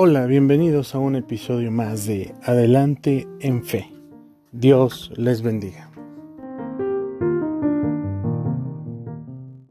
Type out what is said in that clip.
Hola, bienvenidos a un episodio más de Adelante en Fe. Dios les bendiga.